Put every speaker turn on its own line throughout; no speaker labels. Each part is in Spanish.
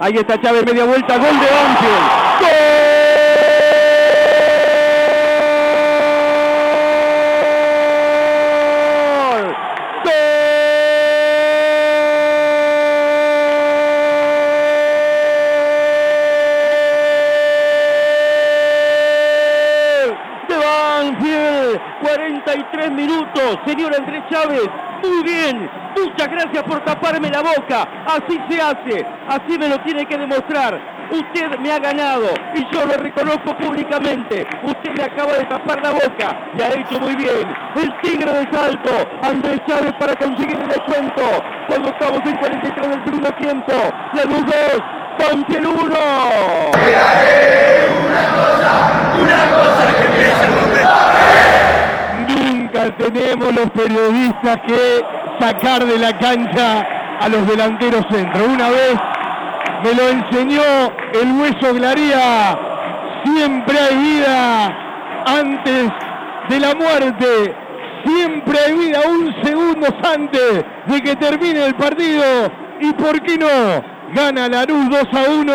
Ahí está Chávez, media vuelta, gol de Banfield. ¡Gol! Banfield. 43 minutos. Señor Andrés Chávez, muy bien. Muchas gracias por taparme la boca. Así se hace. Así me lo tiene que demostrar. Usted me ha ganado y yo lo reconozco públicamente. Usted me acaba de tapar la boca y ha hecho muy bien. El tigre de salto, Andrés Chávez para conseguir el descuento. Cuando estamos en 43 del segundo tiempo. La luz 2, Banfield 1. Tenemos los periodistas que sacar de la cancha a los delanteros centro. Una vez me lo enseñó el hueso Glaría. Siempre hay vida antes de la muerte. Siempre hay vida un segundo antes de que termine el partido. ¿Y por qué no? Gana la luz 2 a 1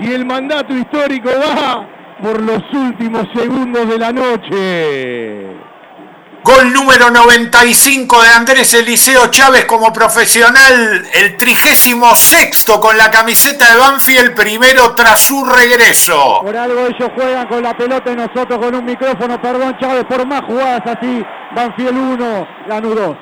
y el mandato histórico va por los últimos segundos de la noche.
Gol número 95 de Andrés Eliseo Chávez como profesional, el trigésimo sexto con la camiseta de Banfield, primero tras su regreso.
Por algo ellos juegan con la pelota y nosotros con un micrófono, perdón Chávez, por más jugadas así, Banfield 1, Lanús 2.